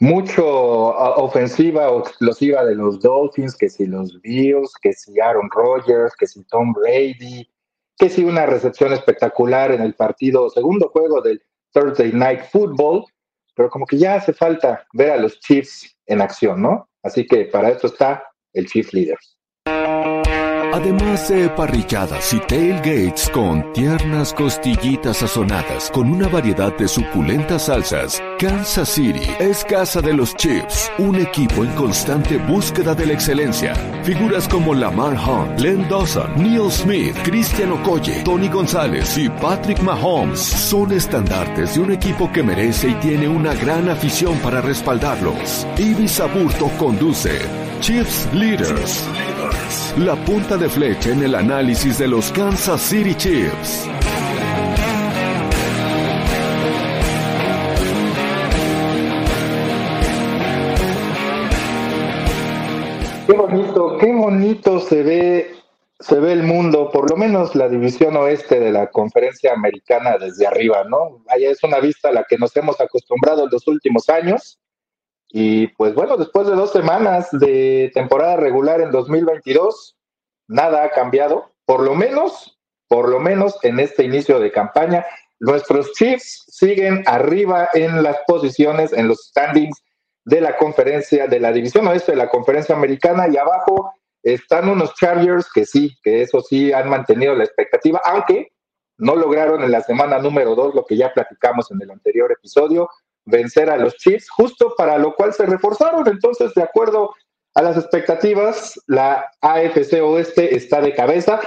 mucho ofensiva o explosiva de los Dolphins, que si los Bills, que si Aaron Rodgers, que si Tom Brady, que si una recepción espectacular en el partido, segundo juego del Thursday Night Football, pero como que ya hace falta ver a los Chiefs en acción, ¿no? Así que para eso está el Chief Leaders. Además de parrilladas y tailgates con tiernas costillitas sazonadas con una variedad de suculentas salsas, Kansas City es casa de los Chiefs, un equipo en constante búsqueda de la excelencia. Figuras como Lamar Hunt, Len Dawson, Neil Smith, Christian Okoye, Tony González y Patrick Mahomes son estandartes de un equipo que merece y tiene una gran afición para respaldarlos. Ibis Aburto conduce Chiefs Leaders. La punta de flecha en el análisis de los Kansas City Chiefs. Qué bonito, qué bonito se ve, se ve el mundo, por lo menos la división oeste de la conferencia americana desde arriba, ¿no? Allá es una vista a la que nos hemos acostumbrado en los últimos años. Y pues bueno, después de dos semanas de temporada regular en 2022, nada ha cambiado, por lo menos, por lo menos en este inicio de campaña. Nuestros Chiefs siguen arriba en las posiciones, en los standings de la conferencia, de la división oeste de la conferencia americana, y abajo están unos Chargers que sí, que eso sí han mantenido la expectativa, aunque no lograron en la semana número dos lo que ya platicamos en el anterior episodio, vencer a los Chiefs, justo para lo cual se reforzaron. Entonces, de acuerdo a las expectativas, la AFC Oeste está de cabeza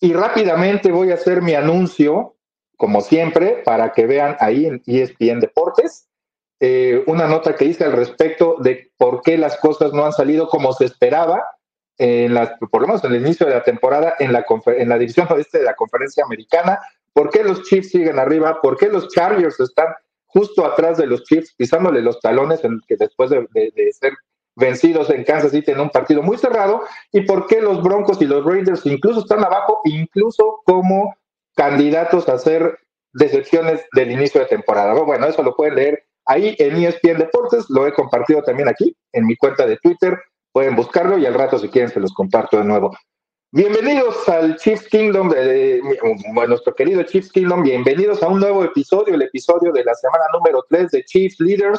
y rápidamente voy a hacer mi anuncio, como siempre, para que vean ahí en ESPN Deportes. Eh, una nota que hice al respecto de por qué las cosas no han salido como se esperaba, en las, por lo menos en el inicio de la temporada, en la, en la división oeste de la conferencia americana, por qué los Chiefs siguen arriba, por qué los Chargers están justo atrás de los Chiefs, pisándole los talones, en que después de, ser vencidos en Kansas City en un partido muy cerrado, y por qué los Broncos y los Raiders incluso están abajo, incluso como candidatos a ser decepciones del inicio de temporada. Bueno, eso lo pueden leer ahí en ESPN Deportes, lo he compartido también aquí en mi cuenta de Twitter, pueden buscarlo y al rato si quieren se los comparto de nuevo. Bienvenidos al Chiefs Kingdom, de, nuestro querido Chiefs Kingdom, bienvenidos a un nuevo episodio, el episodio de la semana número 3 de Chiefs Leaders,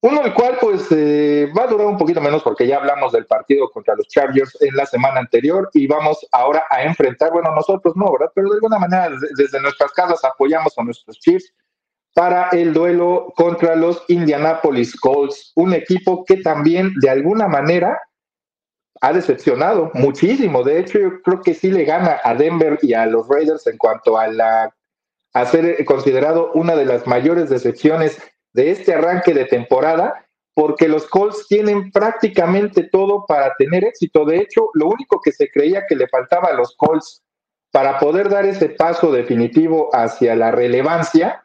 uno el cual pues eh, va a durar un poquito menos porque ya hablamos del partido contra los Chargers en la semana anterior y vamos ahora a enfrentar, bueno, nosotros no, ¿verdad? Pero de alguna manera desde nuestras casas apoyamos a nuestros Chiefs para el duelo contra los Indianapolis Colts, un equipo que también de alguna manera ha decepcionado muchísimo. De hecho, yo creo que sí le gana a Denver y a los Raiders en cuanto a la ser considerado una de las mayores decepciones de este arranque de temporada, porque los Colts tienen prácticamente todo para tener éxito. De hecho, lo único que se creía que le faltaba a los Colts para poder dar ese paso definitivo hacia la relevancia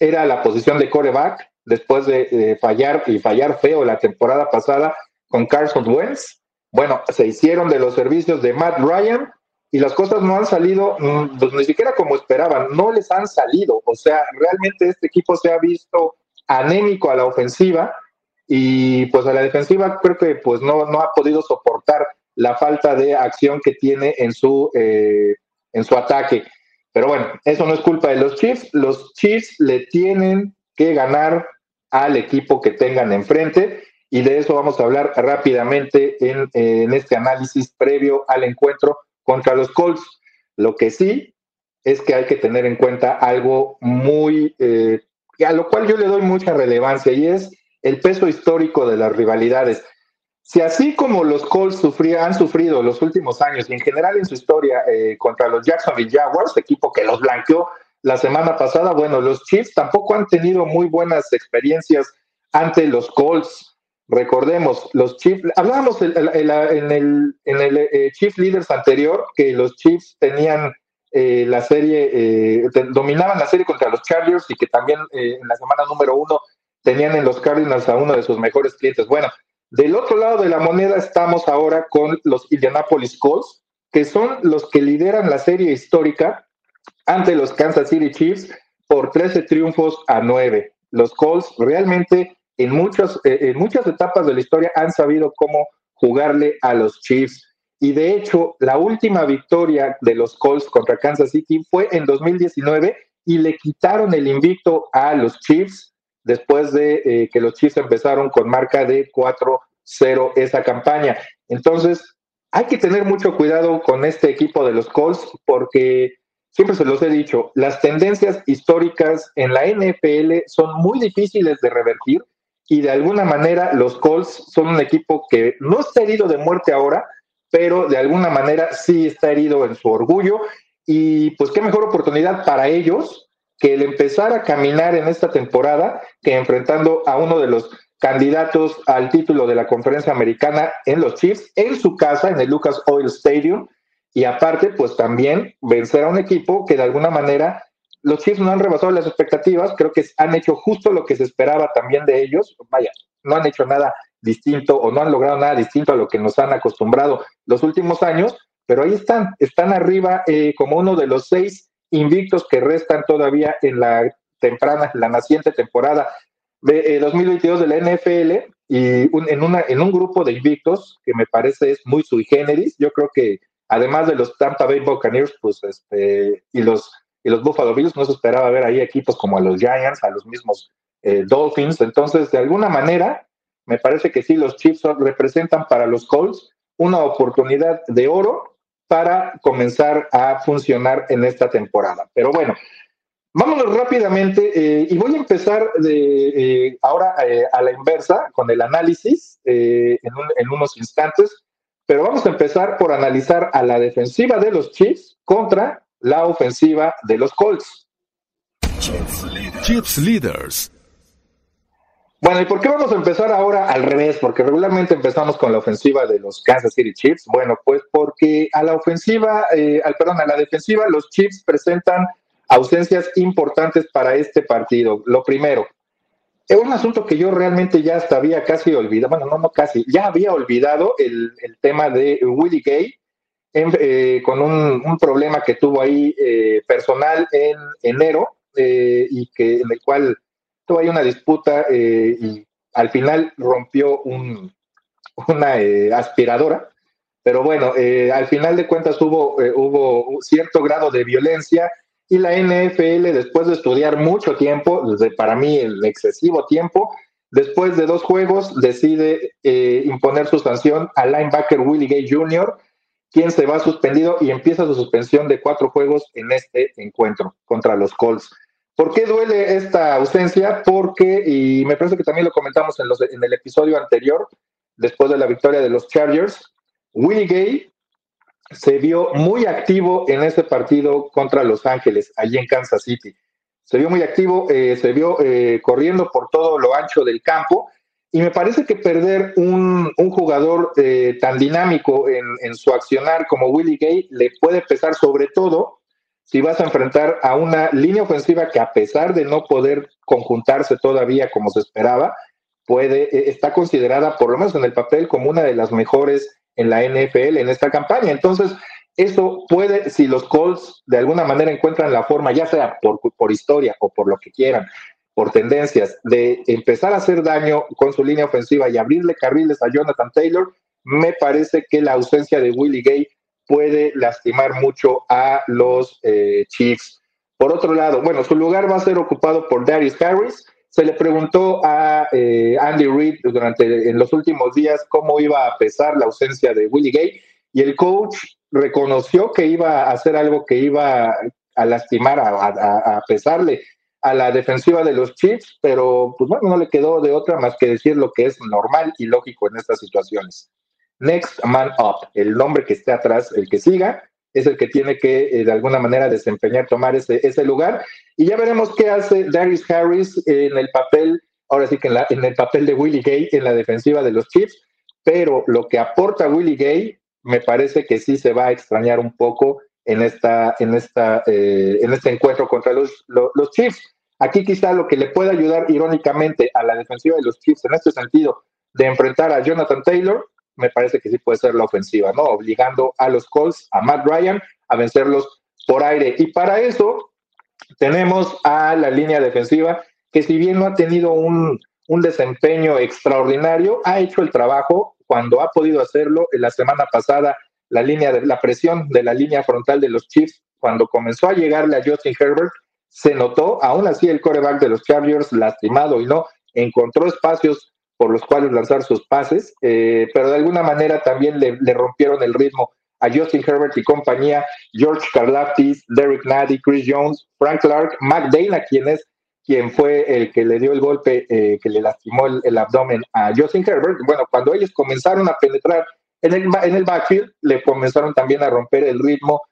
era la posición de coreback, después de, de fallar y fallar feo la temporada pasada con Carson Wentz bueno, se hicieron de los servicios de Matt Ryan y las cosas no han salido, mm, pues ni siquiera como esperaban, no les han salido. O sea, realmente este equipo se ha visto anémico a la ofensiva y pues a la defensiva creo que pues no, no ha podido soportar la falta de acción que tiene en su, eh, en su ataque. Pero bueno, eso no es culpa de los Chiefs. Los Chiefs le tienen que ganar al equipo que tengan enfrente y de eso vamos a hablar rápidamente en, este análisis previo al encuentro contra los Colts. Lo que sí es que hay que tener en cuenta algo muy, eh, a lo cual yo le doy mucha relevancia y es el peso histórico de las rivalidades. Si así como los Colts han sufrido los últimos años y en general en su historia eh, contra los Jacksonville Jaguars, equipo que los blanqueó la semana pasada, bueno, los Chiefs tampoco han tenido muy buenas experiencias ante los Colts. Recordemos, los Chiefs, hablábamos en el, en el eh, Chief Leaders anterior que los Chiefs tenían eh, la serie, eh, dominaban la serie contra los Chargers y que también en la semana número uno tenían en los Cardinals a uno de sus mejores clientes. Bueno, del otro lado de la moneda estamos ahora con los Indianapolis Colts, que son los que lideran la serie histórica ante los Kansas City Chiefs por 13 triunfos a 9. Los Colts realmente en, muchos, eh, en muchas etapas de la historia han sabido cómo jugarle a los Chiefs. Y de hecho, la última victoria de los Colts contra Kansas City fue en 2019 y le quitaron el invicto a los Chiefs después de eh, que los Chiefs empezaron con marca de 4-0 esa campaña. Entonces, hay que tener mucho cuidado con este equipo de los Colts porque siempre se los he dicho, las tendencias históricas en la NFL son muy difíciles de revertir y de alguna manera los Colts son un equipo que no está herido de muerte ahora, pero de alguna manera sí está herido en su orgullo. Y pues qué mejor oportunidad para ellos que el empezar a caminar en esta temporada que enfrentando a uno de los candidatos al título de la conferencia americana en los Chiefs, en su casa, en el Lucas Oil Stadium, y aparte, pues también vencer a un equipo que de alguna manera los Chiefs no han rebasado las expectativas, creo que han hecho justo lo que se esperaba también de ellos, vaya, no han hecho nada distinto o no han logrado nada distinto a lo que nos han acostumbrado los últimos años, pero ahí están, están arriba eh, como uno de los seis invictos que restan todavía en la temprana, la naciente temporada de 2022 eh, de la NFL y en, una, en un grupo de invictos que me parece es muy sui generis. Yo creo que además de los Tampa Bay Buccaneers pues, este, y, los, y los Buffalo Bills, no se esperaba ver ahí equipos como a los Giants, a los mismos eh, Dolphins. Entonces, de alguna manera, me parece que sí, los Chiefs representan para los Colts una oportunidad de oro para comenzar a funcionar en esta temporada. Pero bueno, vámonos rápidamente eh, y voy a empezar de, eh, ahora a la inversa con el análisis en, unos instantes, pero vamos a empezar por analizar a la defensiva de los Chiefs contra la ofensiva de los Colts. Chiefs Leaders. Bueno, ¿y por qué vamos a empezar ahora al revés? Porque regularmente empezamos con la ofensiva de los Kansas City Chiefs. Bueno, pues porque a la ofensiva, eh, al, perdón, a la defensiva, los Chiefs presentan ausencias importantes para este partido. Lo primero, es un asunto que yo realmente ya hasta había casi olvidado, bueno, no, no casi, ya había olvidado el, tema de Willie Gay eh, con un, problema que tuvo ahí eh, personal en enero y que en el cual tuvo ahí una disputa eh, y al final rompió un, una eh, aspiradora. Pero bueno, eh, al final de cuentas hubo, hubo cierto grado de violencia y la NFL, después de estudiar mucho tiempo, desde para mí el excesivo tiempo, después de dos juegos, decide imponer su sanción al linebacker Willie Gay Jr., quien se va suspendido y empieza su suspensión de cuatro juegos en este encuentro contra los Colts. ¿Por qué duele esta ausencia? Porque, y me parece que también lo comentamos en, los, en el episodio anterior, después de la victoria de los Chargers, Willie Gay se vio muy activo en ese partido contra Los Ángeles, allí en Kansas City. Se vio muy activo, eh, se vio eh, corriendo por todo lo ancho del campo y me parece que perder un, jugador eh, tan dinámico en, en, su accionar como Willie Gay le puede pesar sobre todo si vas a enfrentar a una línea ofensiva que a pesar de no poder conjuntarse todavía como se esperaba, puede, e, está considerada por lo menos en el papel como una de las mejores en la NFL en esta campaña. Entonces, eso puede, si los Colts de alguna manera encuentran la forma, ya sea por, por historia o por lo que quieran, por tendencias, de empezar a hacer daño con su línea ofensiva y abrirle carriles a Jonathan Taylor, me parece que la ausencia de Willie Gay puede lastimar mucho a los eh, Chiefs. Por otro lado, bueno, su lugar va a ser ocupado por Darius Harris. Se le preguntó a eh, Andy Reid durante en los últimos días cómo iba a pesar la ausencia de Willie Gay y el coach reconoció que iba a hacer algo que iba a lastimar, a, a pesarle a la defensiva de los Chiefs, pero pues bueno, no le quedó de otra más que decir lo que es normal y lógico en estas situaciones. Next Man Up, el nombre que esté atrás, el que siga, es el que tiene que eh, de alguna manera desempeñar, tomar ese, ese lugar. Y ya veremos qué hace Darius Harris en el papel, ahora sí que en, la, en el papel de Willie Gay en la defensiva de los Chiefs, pero lo que aporta Willie Gay me parece que sí se va a extrañar un poco en, esta, en, esta, eh, en este encuentro contra los, los, los Chiefs. Aquí quizá lo que le puede ayudar irónicamente a la defensiva de los Chiefs en este sentido de enfrentar a Jonathan Taylor me parece que sí puede ser la ofensiva, ¿no? Obligando a los Colts, a Matt Ryan, a vencerlos por aire. Y para eso tenemos a la línea defensiva, que si bien no ha tenido un, un desempeño extraordinario, ha hecho el trabajo cuando ha podido hacerlo. En la semana pasada, la línea de la presión de la línea frontal de los Chiefs, cuando comenzó a llegarle a Justin Herbert, se notó, aún así el coreback de los Chargers, lastimado y no, encontró espacios por los cuales lanzar sus pases, eh, pero de alguna manera también le, rompieron el ritmo a Justin Herbert y compañía, George Karlaftis, Derek Nady, Chris Jones, Frank Clark, Mac Dana, quien es quien fue el que le dio el golpe eh, que le lastimó el, abdomen a Justin Herbert. Bueno, cuando ellos comenzaron a penetrar en el, en el backfield, le comenzaron también a romper el ritmo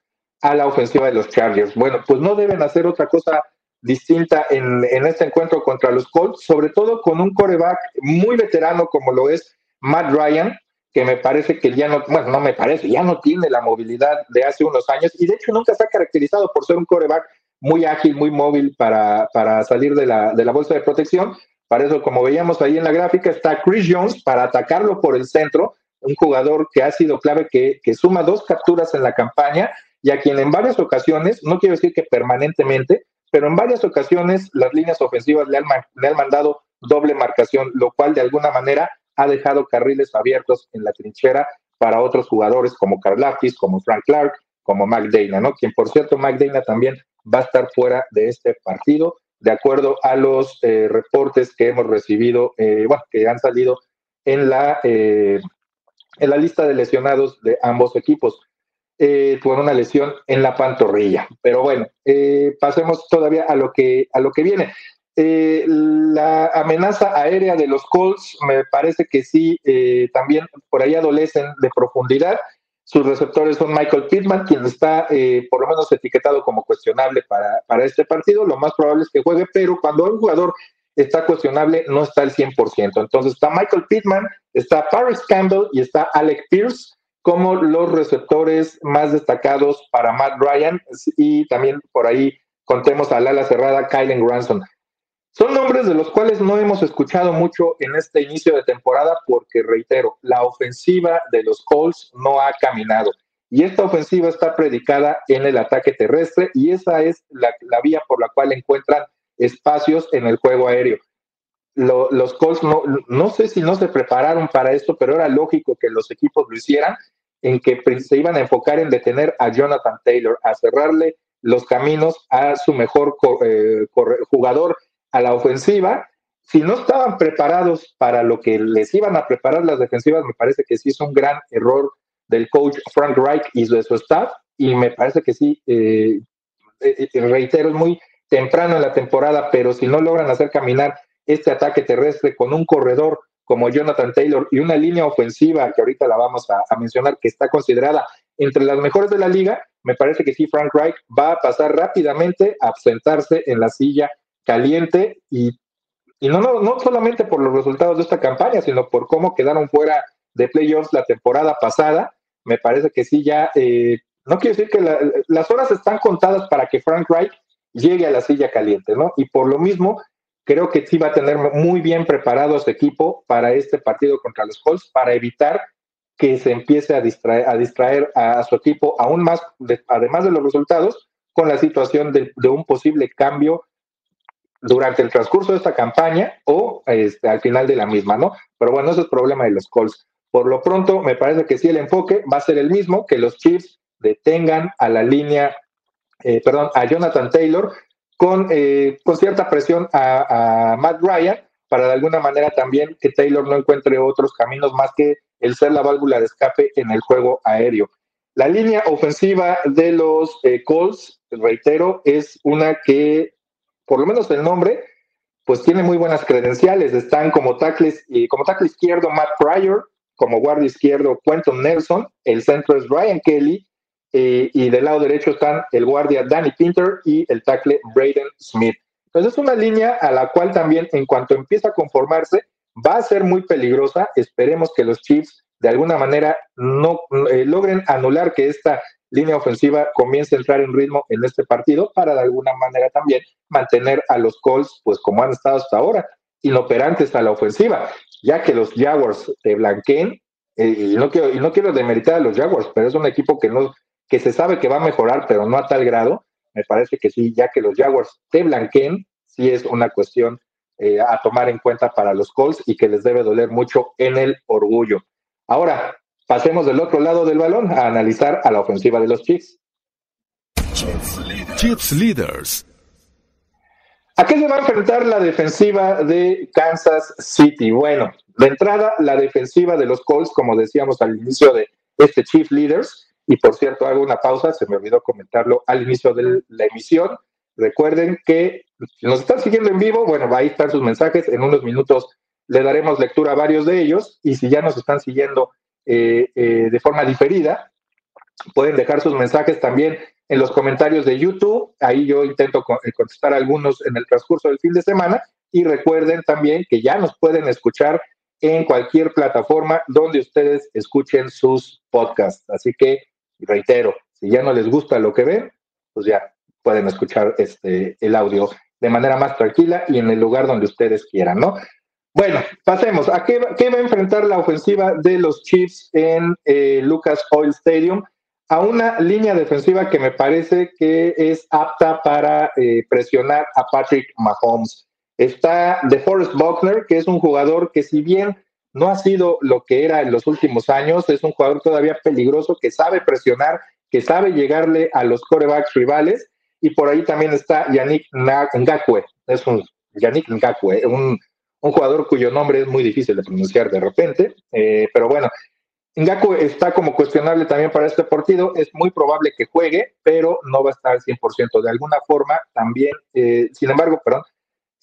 a la ofensiva de los Chargers. Bueno, pues no deben hacer otra cosa distinta en, este encuentro contra los Colts, sobre todo con un coreback muy veterano como lo es Matt Ryan, que me parece que ya no, bueno, no me parece, ya no tiene la movilidad de hace unos años y de hecho nunca está caracterizado por ser un coreback muy ágil, muy móvil para, para salir de la, de la bolsa de protección. Para eso, como veíamos ahí en la gráfica, está Chris Jones para atacarlo por el centro, un jugador que ha sido clave, que, que suma dos capturas en la campaña y a quien en varias ocasiones, no quiero decir que permanentemente, pero en varias ocasiones las líneas ofensivas le han, le han mandado doble marcación, lo cual de alguna manera ha dejado carriles abiertos en la trinchera para otros jugadores como Karlaftis, como Frank Clark, como McDana, ¿no? Quien, por cierto, McDana también va a estar fuera de este partido, de acuerdo a los eh, reportes que hemos recibido, eh, bueno, que han salido en la, eh, en la lista de lesionados de ambos equipos eh, una lesión en la pantorrilla. Pero bueno, eh, pasemos todavía a lo que, a lo que viene. Eh, la amenaza aérea de los Colts me parece que sí, eh, también por ahí adolecen de profundidad. Sus receptores son Michael Pittman, quien está por lo menos etiquetado como cuestionable para, para este partido. Lo más probable es que juegue, pero cuando un jugador está cuestionable, no está al 100%. Entonces está Michael Pittman, está Paris Campbell y está Alec Pierce como los receptores más destacados para Matt Ryan y también por ahí contemos al ala cerrada Kylen Granson. Son nombres de los cuales no hemos escuchado mucho en este inicio de temporada porque, reitero, la ofensiva de los Colts no ha caminado. Y esta ofensiva está predicada en el ataque terrestre y esa es la, vía por la cual encuentran espacios en el juego aéreo. los Colts no, no sé si no se prepararon para esto, pero era lógico que los equipos lo hicieran en que se iban a enfocar en detener a Jonathan Taylor, a cerrarle los caminos a su mejor eh, jugador a la ofensiva. Si no estaban preparados para lo que les iban a preparar las defensivas, me parece que sí es un gran error del coach Frank Reich y de su staff. Y me parece que sí, eh, eh, reitero, es muy temprano en la temporada, pero si no logran hacer caminar este ataque terrestre con un corredor como Jonathan Taylor y una línea ofensiva que ahorita la vamos a, mencionar que está considerada entre las mejores de la liga, me parece que sí, Frank Reich va a pasar rápidamente a sentarse en la silla caliente y, y no, no, no solamente por los resultados de esta campaña, sino por cómo quedaron fuera de playoffs la temporada pasada. Me parece que sí, ya, eh, no quiero decir que las horas están contadas para que Frank Reich llegue a la silla caliente, ¿no? Y por lo mismo, creo que sí va a tener muy bien preparado a su equipo para este partido contra los Colts, para evitar que se empiece a distraer a, distraer a, su equipo aún más, además de los resultados, con la situación de, un posible cambio durante el transcurso de esta campaña o este, al final de la misma, ¿no? Pero bueno, eso es problema de los Colts. Por lo pronto, me parece que sí el enfoque va a ser el mismo, que los Chiefs detengan a la línea, eh, perdón, a Jonathan Taylor con, eh, con cierta presión a, Matt Ryan para de alguna manera también que Taylor no encuentre otros caminos más que el ser la válvula de escape en el juego aéreo. La línea ofensiva de los eh, Colts, reitero, es una que, por lo menos el nombre, pues tiene muy buenas credenciales. Están como tackles, y como tackle izquierdo Matt Pryor, como guardia izquierdo Quentin Nelson, el centro es Ryan Kelly, eh, y del lado derecho están el guardia Danny Pinter y el tackle Braden Smith. Entonces es una línea a la cual también en cuanto empieza a conformarse va a ser muy peligrosa. Esperemos que los Chiefs de alguna manera no eh, logren anular que esta línea ofensiva comience a entrar en ritmo en este partido para de alguna manera también mantener a los Colts pues como han estado hasta ahora, inoperantes a la ofensiva, ya que los Jaguars te blanqueen, eh, y, no quiero, y no quiero demeritar a los Jaguars, pero es un equipo que no, que se sabe que va a mejorar, pero no a tal grado, me parece que sí, ya que los Jaguars te blanqueen, sí es una cuestión eh, a tomar en cuenta para los Colts y que les debe doler mucho en el orgullo. Ahora, pasemos del otro lado del balón a analizar a la ofensiva de los Chiefs. Chiefs Leaders. ¿A qué se va a enfrentar la defensiva de Kansas City? Bueno, de entrada, la defensiva de los Colts, como decíamos al inicio de este Chief Leaders, y por cierto, hago una pausa, se me olvidó comentarlo al inicio de la emisión. Recuerden que si nos están siguiendo en vivo, bueno, ahí están sus mensajes. En unos minutos le daremos lectura a varios de ellos. Y si ya nos están siguiendo eh, eh, de forma diferida, pueden dejar sus mensajes también en los comentarios de YouTube. Ahí yo intento eh, contestar algunos en el transcurso del fin de semana. Y recuerden también que ya nos pueden escuchar en cualquier plataforma donde ustedes escuchen sus podcasts. Así que reitero, si ya no les gusta lo que ven, pues ya pueden escuchar este, el audio de manera más tranquila y en el lugar donde ustedes quieran, ¿no? Bueno, pasemos. ¿A qué, va a enfrentar la ofensiva de los Chiefs en eh, Lucas Oil Stadium? A una línea defensiva que me parece que es apta para eh, presionar a Patrick Mahomes. Está DeForest Buckner, que es un jugador que si bien no ha sido lo que era en los últimos años, es un jugador todavía peligroso que sabe presionar, que sabe llegarle a los corebacks rivales, y por ahí también está Yannick Ngakwe, es un Yannick Ngakwe, un, jugador cuyo nombre es muy difícil de pronunciar de repente, eh, pero bueno, Ngakwe está como cuestionable también para este partido, es muy probable que juegue, pero no va a estar al 100% de alguna forma también, eh, sin embargo, perdón,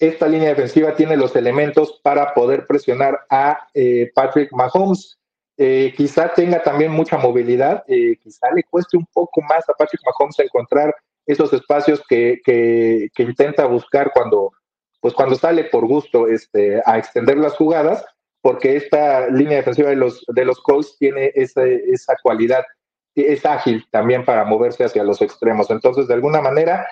esta línea defensiva tiene los elementos para poder presionar a eh, Patrick Mahomes. Eh, quizá tenga también mucha movilidad, eh, quizá le cueste un poco más a Patrick Mahomes encontrar esos espacios que, intenta buscar cuando, pues cuando sale por gusto este, a extender las jugadas, porque esta línea defensiva de los, de los Colts tiene esa, esa cualidad, es ágil también para moverse hacia los extremos. Entonces, de alguna manera,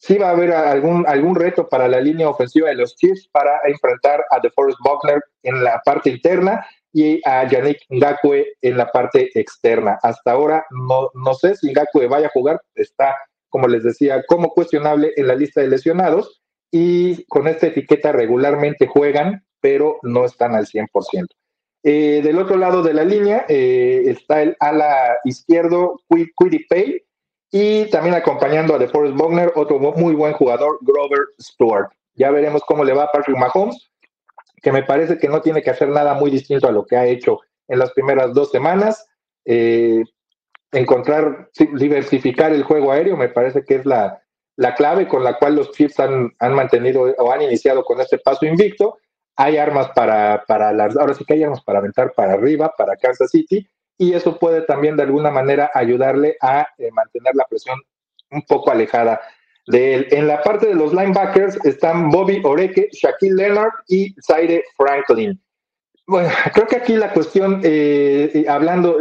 sí va a haber algún, algún reto para la línea ofensiva de los Chiefs para enfrentar a DeForest Buckner en la parte interna y a Yannick Ngakwe en la parte externa. Hasta ahora no, no sé si Ngakwe vaya a jugar, está, como les decía, como cuestionable en la lista de lesionados y con esta etiqueta regularmente juegan, pero no están al 100%. Eh, del otro lado de la línea eh, está el ala izquierdo, Pay y también acompañando a DeForest Bogner, otro muy buen jugador, Grover Stewart. Ya veremos cómo le va a Patrick Mahomes, que me parece que no tiene que hacer nada muy distinto a lo que ha hecho en las primeras dos semanas. Eh, encontrar, diversificar el juego aéreo, me parece que es la, la clave con la cual los Chiefs han, han, mantenido o han iniciado con este paso invicto. Hay armas para, para las, ahora sí que hay armas para aventar para arriba, para Kansas City, y eso puede también de alguna manera ayudarle a eh, mantener la presión un poco alejada de él. En la parte de los linebackers están Bobby Oreque, Shaquille Leonard y Zaire Franklin. Bueno, creo que aquí la cuestión, eh, eh, hablando,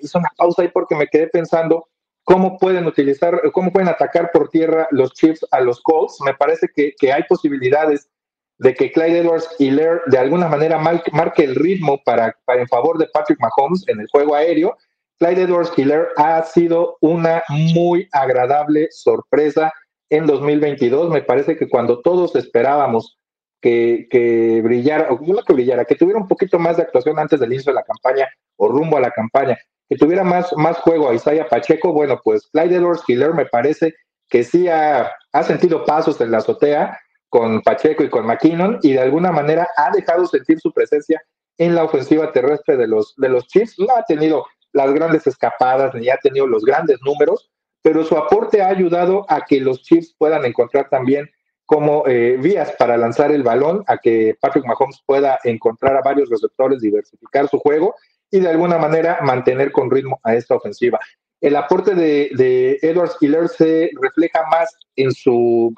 hice una pausa ahí porque me quedé pensando cómo pueden utilizar, cómo pueden atacar por tierra los Chiefs a los Colts. Me parece que, que hay posibilidades de que Clyde Edwards Hiller de alguna manera marque el ritmo para, para, en favor de Patrick Mahomes en el juego aéreo. Clyde Edwards Hiller ha sido una muy agradable sorpresa en 2022. Me parece que cuando todos esperábamos que, que brillara, o no que brillara, que tuviera un poquito más de actuación antes del inicio de la campaña o rumbo a la campaña, que tuviera más, más juego a Isaiah Pacheco, bueno, pues Clyde Edwards Hiller me parece que sí ha, ha sentido pasos en la azotea con Pacheco y con McKinnon y de alguna manera ha dejado sentir su presencia en la ofensiva terrestre de los, de los Chiefs. No ha tenido las grandes escapadas ni ha tenido los grandes números, pero su aporte ha ayudado a que los Chiefs puedan encontrar también como eh, vías para lanzar el balón, a que Patrick Mahomes pueda encontrar a varios receptores, diversificar su juego y de alguna manera mantener con ritmo a esta ofensiva. El aporte de, de Edwards se refleja más en su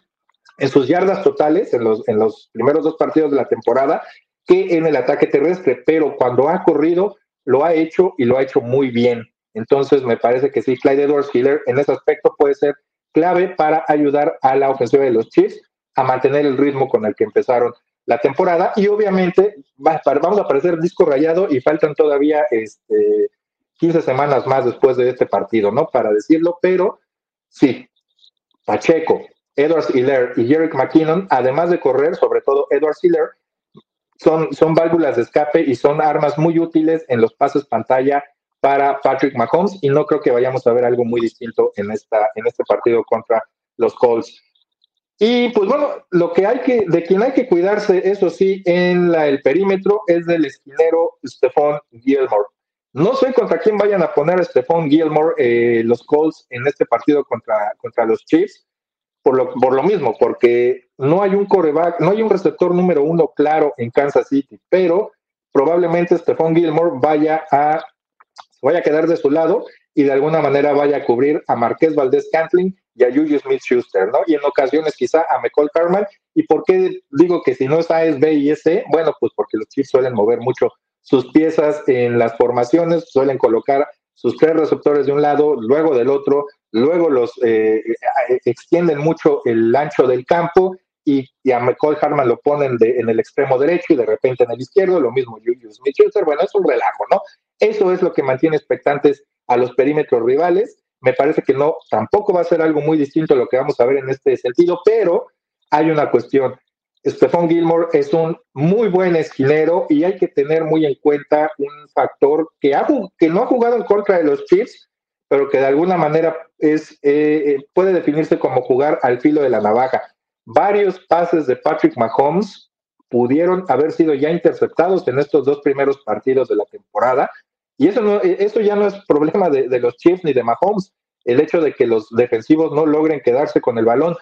en sus yardas totales en los, en los primeros dos partidos de la temporada que en el ataque terrestre, pero cuando ha corrido lo ha hecho y lo ha hecho muy bien. Entonces me parece que sí, Clyde Edwards Hiller en ese aspecto puede ser clave para ayudar a la ofensiva de los Chiefs a mantener el ritmo con el que empezaron la temporada y obviamente vamos a aparecer disco rayado y faltan todavía este, 15 semanas más después de este partido, ¿no? Para decirlo, pero sí, Pacheco, Edward Hiller y Jerick McKinnon, además de correr, sobre todo Edward Hiller, son, son válvulas de escape y son armas muy útiles en los pases pantalla para Patrick Mahomes y no creo que vayamos a ver algo muy distinto en, esta, en este partido contra los Colts. Y pues bueno, lo que hay que, de quien hay que cuidarse, eso sí, en el perímetro es del esquinero Stephon Gilmore. No sé contra quién vayan a poner a Stephon Gilmore eh, los Colts en este partido contra, contra los Chiefs, por lo, por lo mismo, porque no hay un coreback, no hay un receptor número uno claro en Kansas City, pero probablemente Stephon Gilmore vaya a, vaya a quedar de su lado y de alguna manera vaya a cubrir a Marqués Valdés Cantling y a Juju Smith Schuster, ¿no? Y en ocasiones quizá a McCall Carman. ¿Y por qué digo que si no es A es B y es C? Bueno, pues porque los Chiefs suelen mover mucho sus piezas en las formaciones, suelen colocar sus tres receptores de un lado, luego del otro, luego los eh, eh, extienden mucho el ancho del campo y, a McCall Harman lo ponen de, en el extremo derecho y de repente en el izquierdo, lo mismo Smith Schuster. Bueno, es un relajo, ¿no? Eso es lo que mantiene expectantes a los perímetros rivales me parece que no, tampoco va a ser algo muy distinto a lo que vamos a ver en este sentido, pero hay una cuestión. Stephon Gilmore es un muy buen esquinero y hay que tener muy en cuenta un factor que, ha, que no ha jugado en contra de los Chiefs, pero que de alguna manera es, eh, eh, puede definirse como jugar al filo de la navaja. Varios pases de Patrick Mahomes pudieron haber sido ya interceptados en estos dos primeros partidos de la temporada y eso, no, e, eso ya no es problema de, los Chiefs ni de Mahomes, el hecho de que los defensivos no logren quedarse con el balón,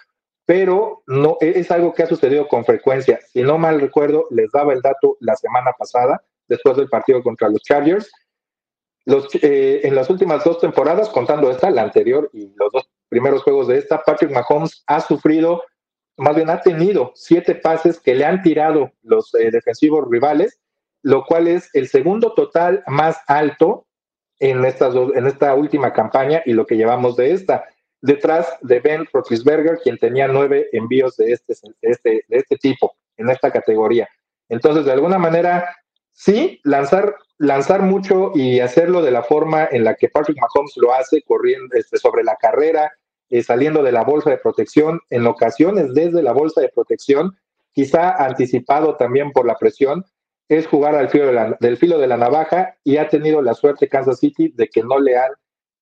pero no e, es algo que ha sucedido con frecuencia. Si no mal recuerdo, les daba el dato la semana pasada, después del partido contra los Chargers. Los, eh, en las últimas dos temporadas, contando esta, la anterior y los dos primeros juegos de esta, Patrick Mahomes ha sufrido, más bien ha tenido siete pases que le han tirado los eh, defensivos rivales lo cual es el segundo total más alto en, estas en esta última campaña y lo que llevamos de esta, detrás de Ben Roethlisberger, quien tenía nueve envíos de este, este, de este tipo en esta categoría. Entonces, de alguna manera, sí, lanzar, lanzar mucho y hacerlo de la forma en la que Patrick Mahomes lo hace, corriendo este, sobre la carrera, eh, saliendo de la bolsa de protección, en ocasiones desde la bolsa de protección, quizá anticipado también por la presión, es jugar al filo del filo de la navaja y ha tenido la suerte Kansas City de que no le han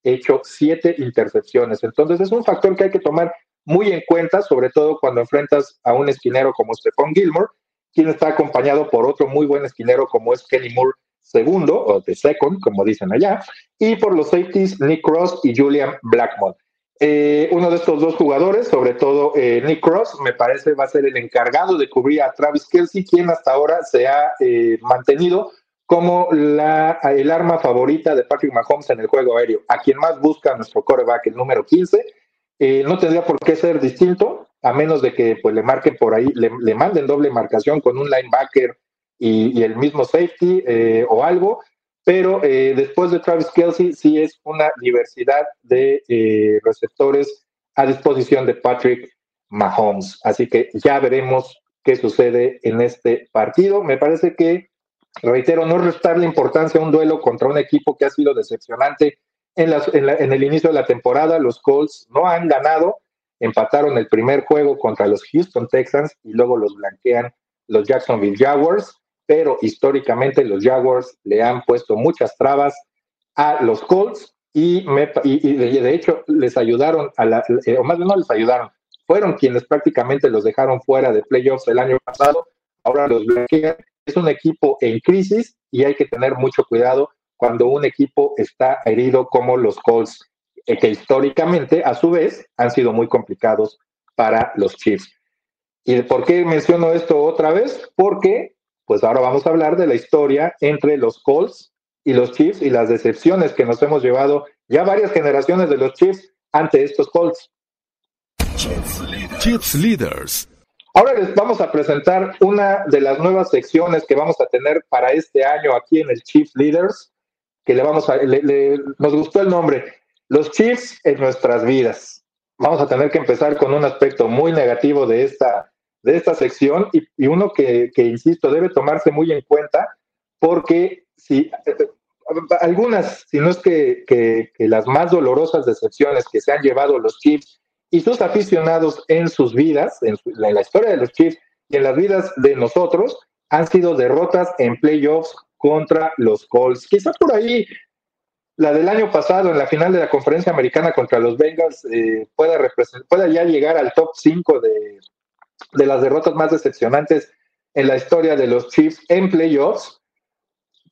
hecho siete intercepciones. Entonces es un factor que hay que tomar muy en cuenta, sobre todo cuando enfrentas a un esquinero como Stephon Gilmore, quien está acompañado por otro muy buen esquinero como es Kenny Moore segundo, o de second, como dicen allá, y por los safeties Nick Cross y Julian Blackmon. Eh, uno de estos dos jugadores, sobre todo eh, Nick Cross, me parece va a ser el encargado de cubrir a Travis Kelsey, quien hasta ahora se ha eh, mantenido como la, el arma favorita de Patrick Mahomes en el juego aéreo, a quien más busca nuestro coreback, el número 15. no tendría por qué ser distinto, a menos de que pues, le marquen por ahí, le, manden doble marcación con un linebacker y, el mismo safety o algo, pero eh, después de Travis Kelsey sí es una diversidad de eh, receptores a disposición de Patrick Mahomes. Así que ya veremos qué sucede en este partido. Me parece que, reitero, no restarle importancia a un duelo contra un equipo que ha sido decepcionante en, en el inicio de la temporada. Los Colts no han ganado, empataron el primer juego contra los Houston Texans y luego los blanquean los Jacksonville Jaguars pero históricamente los Jaguars le han puesto muchas trabas a los Colts y, de hecho les ayudaron, a la, eh, o más bien no les ayudaron, fueron quienes prácticamente los dejaron fuera de playoffs el año pasado, ahora los bloquean. Es un equipo en crisis y hay que tener mucho cuidado cuando un equipo está herido como los Colts, eh, que históricamente, a su vez, han sido muy complicados para los Chiefs. ¿Y por qué menciono esto otra vez? Porque pues ahora vamos a hablar de la historia entre los Colts y los Chiefs y las decepciones que nos hemos llevado ya varias generaciones de los Chiefs ante estos Colts. Chiefs Leaders. Ahora les vamos a presentar una de las nuevas secciones que vamos a tener para este año aquí en el Chiefs Leaders, que le vamos a, nos gustó el nombre, los Chiefs en nuestras vidas. Vamos a tener que empezar con un aspecto muy negativo de esta de esta sección y, uno que, insisto, debe tomarse muy en cuenta porque si algunas, si no es que, las más dolorosas decepciones que se han llevado los Chiefs y sus aficionados en sus vidas, en, la historia de los Chiefs y en las vidas de nosotros, han sido derrotas en playoffs contra los Colts. Quizá por ahí la del año pasado en la final de la conferencia americana contra los Bengals eh, pueda, pueda ya llegar al top 5 de, de las derrotas más decepcionantes en la historia de los Chiefs en playoffs.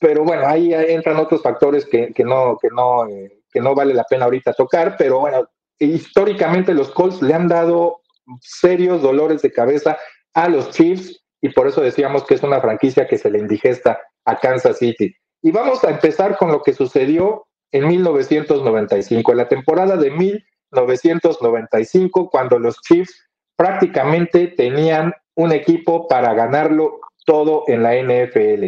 Pero bueno, ahí entran otros factores que, que no, que, no, eh, que no vale la pena ahorita tocar. Pero bueno, históricamente los Colts le han dado serios dolores de cabeza a los Chiefs y por eso decíamos que es una franquicia que se le indigesta a Kansas City. Y vamos a empezar con lo que sucedió en 1995, en la temporada de 1995, cuando los Chiefs prácticamente tenían un equipo para ganarlo todo en la NFL.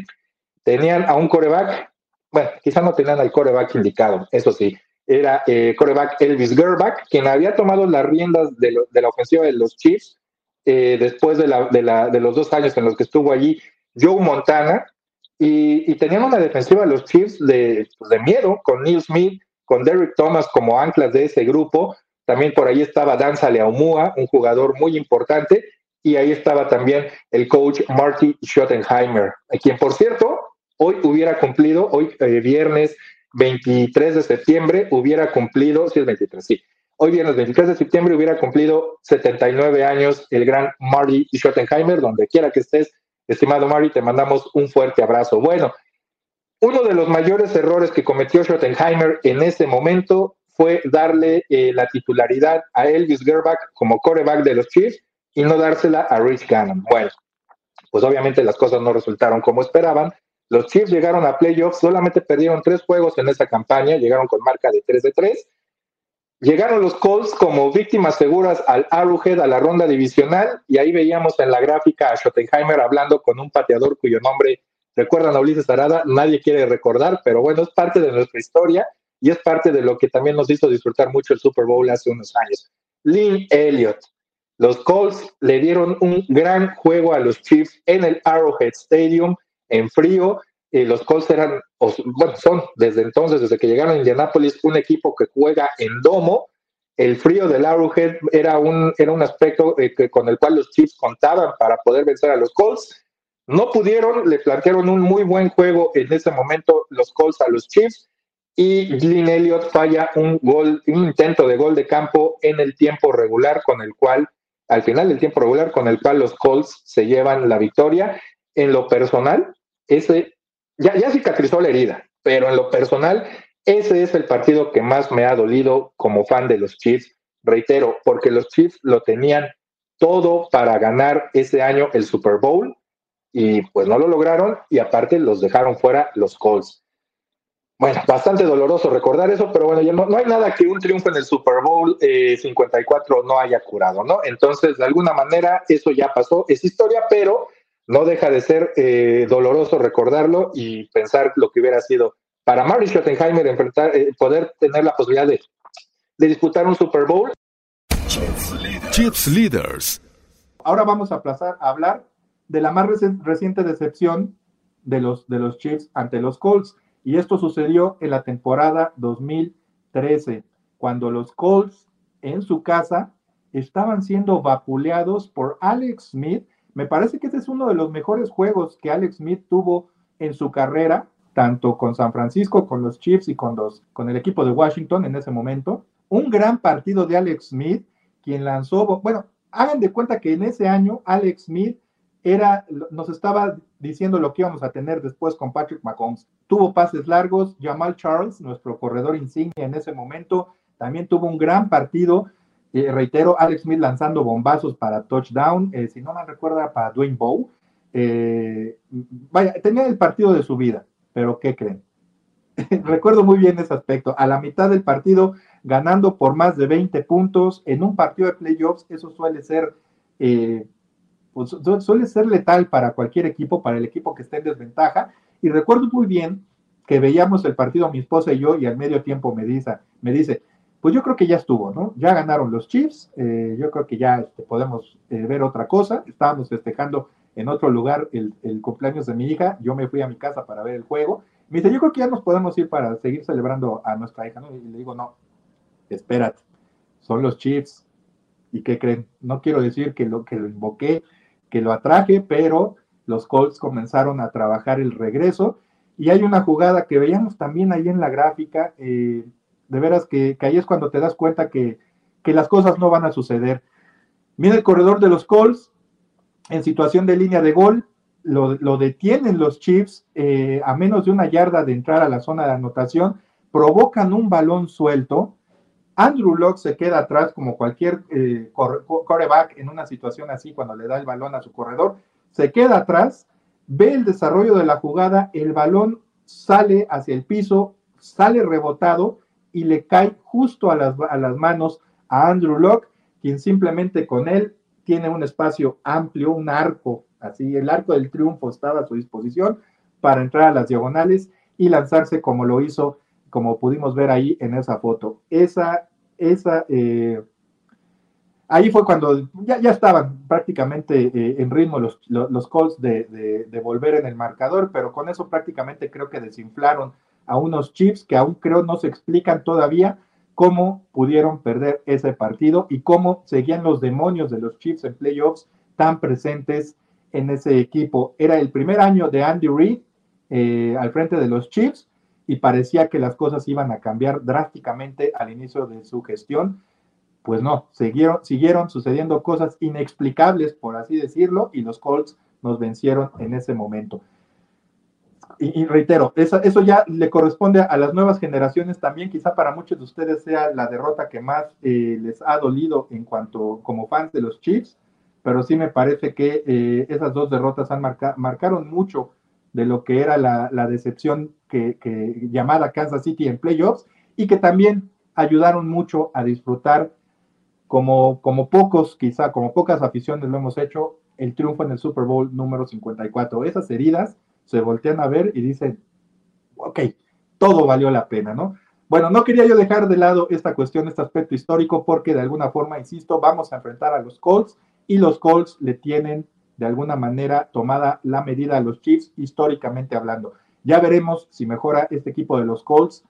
Tenían a un coreback, bueno, quizá no tenían al coreback indicado, eso sí, era eh, coreback Elvis Gerbach, quien había tomado las riendas de, la ofensiva de los Chiefs eh, después de, los dos años en los que estuvo allí Joe Montana, y, tenían una defensiva de los Chiefs de, pues, de miedo, con Neil Smith, con Derrick Thomas como anclas de ese grupo, también por ahí estaba Dan Saleaumua, un jugador muy importante, y ahí estaba también el coach Marty Schottenheimer, quien por cierto, hoy hubiera cumplido, hoy eh, viernes 23 de septiembre, hubiera cumplido, sí es 23, sí, hoy viernes 23 de septiembre hubiera cumplido 79 años el gran Marty Schottenheimer, donde quiera que estés, estimado Marty, te mandamos un fuerte abrazo. Bueno, uno de los mayores errores que cometió Schottenheimer en ese momento fue darle eh, la titularidad a Elvis Gerbach como coreback de los Chiefs y no dársela a Rich Gannon. Bueno, pues obviamente las cosas no resultaron como esperaban. Los Chiefs llegaron a playoffs, solamente perdieron tres juegos en esa campaña, llegaron con marca de 3 de 3. Llegaron los Colts como víctimas seguras al Arrowhead a la ronda divisional y ahí veíamos en la gráfica a Schottenheimer hablando con un pateador cuyo nombre recuerdan a Ulises Arada, nadie quiere recordar, pero bueno, es parte de nuestra historia y es parte de lo que también nos hizo disfrutar mucho el Super Bowl hace unos años. Lynn Elliott. Los Colts le dieron un gran juego a los Chiefs en el Arrowhead Stadium en frío. y los Colts eran, bueno, son desde entonces, desde que llegaron a Indianapolis, un equipo que juega en domo. El frío del Arrowhead era un, era un aspecto eh, que, con el cual los Chiefs contaban para poder vencer a los Colts. No pudieron, le plantearon un muy buen juego en ese momento los Colts a los Chiefs y Lynn Elliott falla un gol, un intento de gol de campo en el tiempo regular con el cual, al final del tiempo regular, con el cual los Colts se llevan la victoria. En lo personal, ese ya, ya cicatrizó la herida, pero en lo personal, ese es el partido que más me ha dolido como fan de los Chiefs. Reitero, porque los Chiefs lo tenían todo para ganar ese año el Super Bowl y pues no lo lograron y aparte los dejaron fuera los Colts bueno, bastante doloroso recordar eso, pero bueno, ya no, no hay nada que un triunfo en el Super Bowl 54 eh, no haya curado, ¿no? Entonces, de alguna manera, eso ya pasó, es historia, pero no deja de ser eh, doloroso recordarlo y pensar lo que hubiera sido para Mary Schottenheimer enfrentar, eh, poder tener la posibilidad de, de disputar un Super Bowl. Chips Leaders. Ahora vamos a, aplazar, a hablar de la más reciente decepción de los, de los Chiefs ante los Colts. Y esto sucedió en la temporada 2013, cuando los Colts en su casa estaban siendo vapuleados por Alex Smith. Me parece que este es uno de los mejores juegos que Alex Smith tuvo en su carrera, tanto con San Francisco, con los Chiefs y con, los, con el equipo de Washington en ese momento. Un gran partido de Alex Smith, quien lanzó, bueno, hagan de cuenta que en ese año Alex Smith era, nos estaba diciendo lo que íbamos a tener después con Patrick Mahomes. Tuvo pases largos, Jamal Charles, nuestro corredor insignia en ese momento, también tuvo un gran partido. Eh, reitero, Alex Smith lanzando bombazos para touchdown, eh, si no me recuerda, para Dwayne Bowe. Eh, vaya, tenía el partido de su vida, pero ¿qué creen? Recuerdo muy bien ese aspecto. A la mitad del partido, ganando por más de 20 puntos en un partido de playoffs, eso suele ser pues, suele ser letal para cualquier equipo, para el equipo que esté en desventaja. Y recuerdo muy bien que veíamos el partido mi esposa y yo y al medio tiempo me dice, me dice pues yo creo que ya estuvo, ¿no? Ya ganaron los Chiefs, eh, yo creo que ya este, podemos eh, ver otra cosa. Estábamos festejando en otro lugar el, cumpleaños de mi hija, yo me fui a mi casa para ver el juego. Me dice, yo creo que ya nos podemos ir para seguir celebrando a nuestra hija, ¿no? Y le digo, no, espérate, son los Chiefs, ¿Y qué creen? No quiero decir que lo que lo invoqué, que lo atraje, pero los Colts comenzaron a trabajar el regreso. Y hay una jugada que veíamos también ahí en la gráfica, eh, de veras que, ahí es cuando te das cuenta que, las cosas no van a suceder. Mira el corredor de los Colts en situación de línea de gol, lo, detienen los Chiefs eh, a menos de una yarda de entrar a la zona de anotación, provocan un balón suelto. Andrew Locke se queda atrás como cualquier eh, coreback en una situación así cuando le da el balón a su corredor, se queda atrás, ve el desarrollo de la jugada, el balón sale hacia el piso, sale rebotado y le cae justo a las, a las manos a Andrew Locke, quien simplemente con él tiene un espacio amplio, un arco, así el arco del triunfo estaba a su disposición para entrar a las diagonales y lanzarse como lo hizo, como pudimos ver ahí en esa foto. Esa, esa, eh, ahí fue cuando ya, ya estaban prácticamente eh, en ritmo los, los, de, de, volver en el marcador, pero con eso prácticamente creo que desinflaron a unos Chiefs que aún creo no se explican todavía cómo pudieron perder ese partido y cómo seguían los demonios de los Chiefs en playoffs tan presentes en ese equipo. Era el primer año de Andy Reid eh, al frente de los Chiefs y parecía que las cosas iban a cambiar drásticamente al inicio de su gestión. Pues no, siguieron, siguieron sucediendo cosas inexplicables, por así decirlo, y los Colts nos vencieron en ese momento y, reitero, eso, eso, ya le corresponde a las nuevas generaciones también, quizá para muchos de ustedes sea la derrota que más eh, les ha dolido en cuanto como fans de los Chiefs, pero sí me parece que eh, esas dos derrotas han marcaron mucho de lo que era la, decepción que, llamada Kansas City en playoffs y que también ayudaron mucho a disfrutar como, como pocos, quizá como pocas aficiones lo hemos hecho, el triunfo en el Super Bowl número 54. Esas heridas se voltean a ver y dicen, ok, todo valió la pena, ¿no? Bueno, no quería yo dejar de lado esta cuestión, este aspecto histórico, porque de alguna forma, insisto, vamos a enfrentar a los Colts y los Colts le tienen de alguna manera tomada la medida a los Chiefs históricamente hablando. Ya veremos si mejora este equipo de los Colts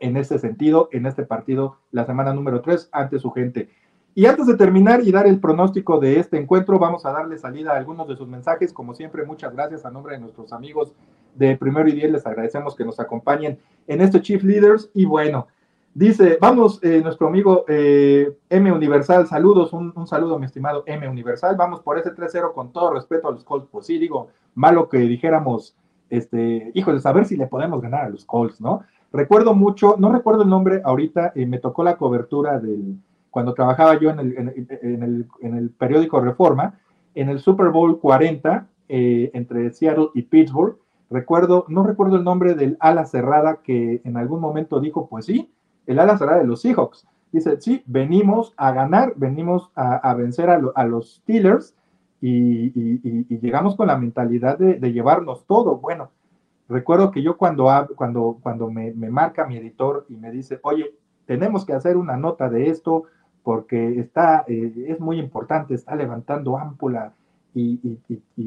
en ese sentido, en este partido, la semana número 3 ante su gente. Y antes de terminar y dar el pronóstico de este encuentro, vamos a darle salida a algunos de sus mensajes. Como siempre, muchas gracias a nombre de nuestros amigos de Primero y Diez. Les agradecemos que nos acompañen en este Chief Leaders. Y bueno, dice, vamos, eh, nuestro amigo eh, M Universal, saludos, un, saludo, mi estimado M Universal. Vamos por ese 3-0 con todo respeto a los Colts. Pues sí, digo, malo que dijéramos, este, híjole, a ver si le podemos ganar a los Colts, ¿no? Recuerdo mucho, no recuerdo el nombre ahorita, eh, me tocó la cobertura del cuando trabajaba yo en el, periódico Reforma, en el Super Bowl 40 eh, entre Seattle y Pittsburgh, recuerdo, no recuerdo el nombre del ala cerrada que en algún momento dijo, pues sí, el ala cerrada de los Seahawks. Dice, sí, venimos a ganar, venimos a, vencer a, los Steelers y, llegamos con la mentalidad de, llevarnos todo. Bueno, recuerdo que yo cuando, cuando, cuando me, marca mi editor y me dice, oye, tenemos que hacer una nota de esto, porque está, eh, es muy importante, está levantando ámpula y,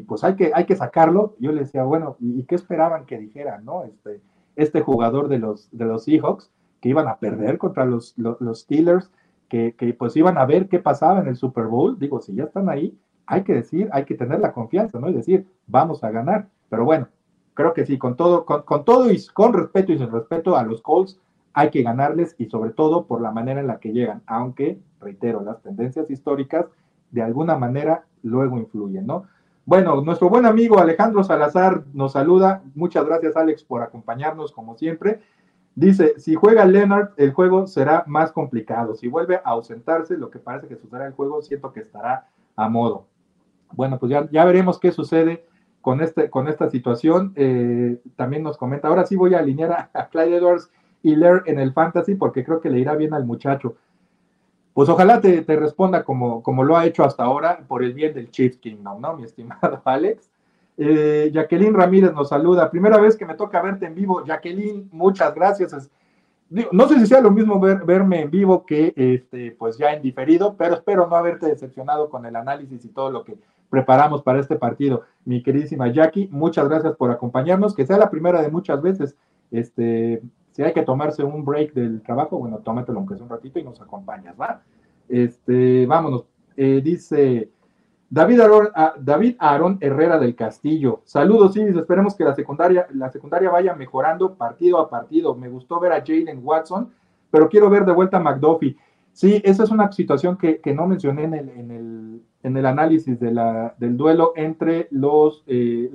pues hay que, hay que sacarlo. Yo le decía, bueno, ¿y, qué esperaban que dijera, no? Este, este jugador de los, de los Seahawks, que iban a perder contra los, los, Steelers, que, pues iban a ver qué pasaba en el Super Bowl. Digo, si ya están ahí, hay que decir, hay que tener la confianza, ¿no? Y decir, vamos a ganar. Pero bueno, creo que sí, con todo, con, con todo y con respeto y sin respeto a los Colts, hay que ganarles y sobre todo por la manera en la que llegan, aunque, reitero, las tendencias históricas de alguna manera luego influyen, ¿no? Bueno, nuestro buen amigo Alejandro Salazar nos saluda. Muchas gracias, Alex, por acompañarnos como siempre. Dice, si juega Leonard, el juego será más complicado. Si vuelve a ausentarse, lo que parece que sucederá el juego, siento que estará a modo. Bueno, pues ya, ya veremos qué sucede con, este, con esta situación. Eh, también nos comenta, ahora sí voy a alinear a, a Clyde Edwards y leer en el fantasy porque creo que le irá bien al muchacho. Pues ojalá te, responda como, como lo ha hecho hasta ahora por el bien del Chief Kingdom, ¿no? Mi estimado Alex. Eh, Jacqueline Ramírez nos saluda. Primera vez que me toca verte en vivo. Jacqueline, muchas gracias. no sé si sea lo mismo ver, verme en vivo que este, pues ya en diferido, pero espero no haberte decepcionado con el análisis y todo lo que preparamos para este partido. Mi queridísima Jackie, muchas gracias por acompañarnos, que sea la primera de muchas veces. Este, si hay que tomarse un break del trabajo, bueno, tómatelo aunque sea un ratito y nos acompañas, ¿va? Este, vámonos. Eh, dice David Aaron, ah, David Aaron Herrera del Castillo. Saludos, sí, esperemos que la secundaria, la secundaria vaya mejorando partido a partido. Me gustó ver a Jalen Watson, pero quiero ver de vuelta a McDuffie. Sí, esa es una situación que, no mencioné en el, en el, en el análisis de del duelo entre los, eh,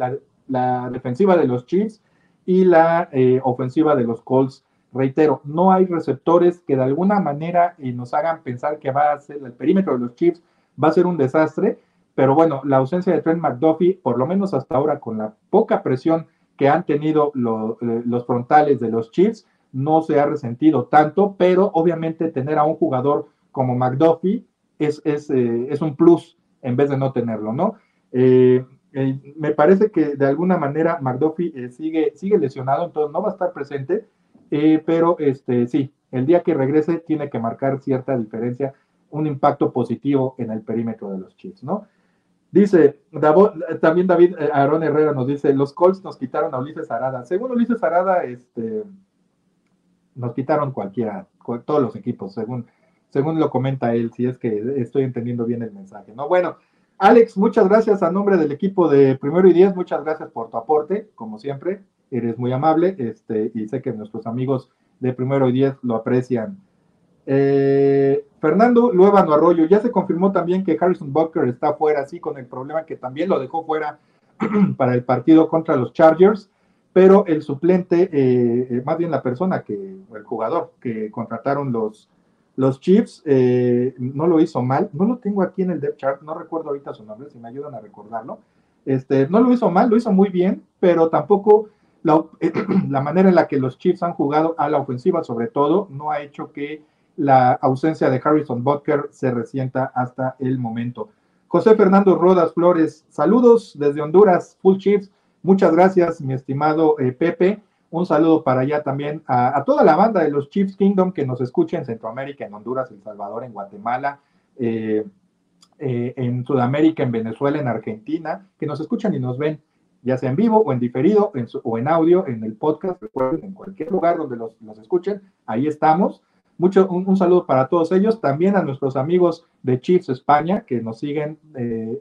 la, defensiva de los Chiefs y la eh, ofensiva de los Colts. Reitero, no hay receptores que de alguna manera eh, nos hagan pensar que va a ser el perímetro de los Chiefs va a ser un desastre, pero bueno, la ausencia de Trent McDuffie, por lo menos hasta ahora, con la poca presión que han tenido los frontales de los Chiefs, no se ha resentido tanto, pero obviamente tener a un jugador como McDuffie es, es, eh, es un plus en vez de no tenerlo, ¿no? Eh, eh, me parece que de alguna manera McDuffie sigue, sigue lesionado, entonces no va a estar presente, pero este, sí, el día que regrese tiene que marcar cierta diferencia, un impacto positivo en el perímetro de los Chiefs, ¿no? Dice, también David Aaron Herrera nos dice, los Colts nos quitaron a Ulises Arada. Según Ulises Arada, este, nos quitaron cualquiera, todos los equipos, según, según lo comenta él, si es que estoy entendiendo bien el mensaje, ¿no? Bueno, Alex, muchas gracias a nombre del equipo de Primero y Diez, muchas gracias por tu aporte, como siempre, eres muy amable, este, y sé que nuestros amigos de Primero y Diez lo aprecian. Eh, Fernando Luevano Arroyo, ya se confirmó también que Harrison Bucker está fuera, sí, con el problema que también lo dejó fuera para el partido contra los Chargers pero el suplente, eh, eh, más bien la persona que, el jugador que contrataron los, los Chiefs, eh, no lo hizo mal, no lo tengo aquí en el depth chart, no recuerdo ahorita su nombre, si me ayudan a recordarlo, este, no lo hizo mal, lo hizo muy bien, pero tampoco la, la manera en la que los Chiefs han jugado a la ofensiva, sobre todo, no ha hecho que la ausencia de Harrison Butker se resienta hasta el momento. José Fernando Rodas Flores, saludos desde Honduras, Full Chiefs. Muchas gracias, mi estimado eh, Pepe. Un saludo para allá también a, toda la banda de los Chiefs Kingdom que nos escucha en Centroamérica, en Honduras, El Salvador, en Guatemala, eh, eh, en Sudamérica, en Venezuela, en Argentina, que nos escuchan y nos ven, ya sea en vivo o en diferido o en audio, en el podcast, recuerden, en cualquier lugar donde los, escuchen, ahí estamos. Mucho, un, saludo para todos ellos, también a nuestros amigos de Chiefs España que nos siguen en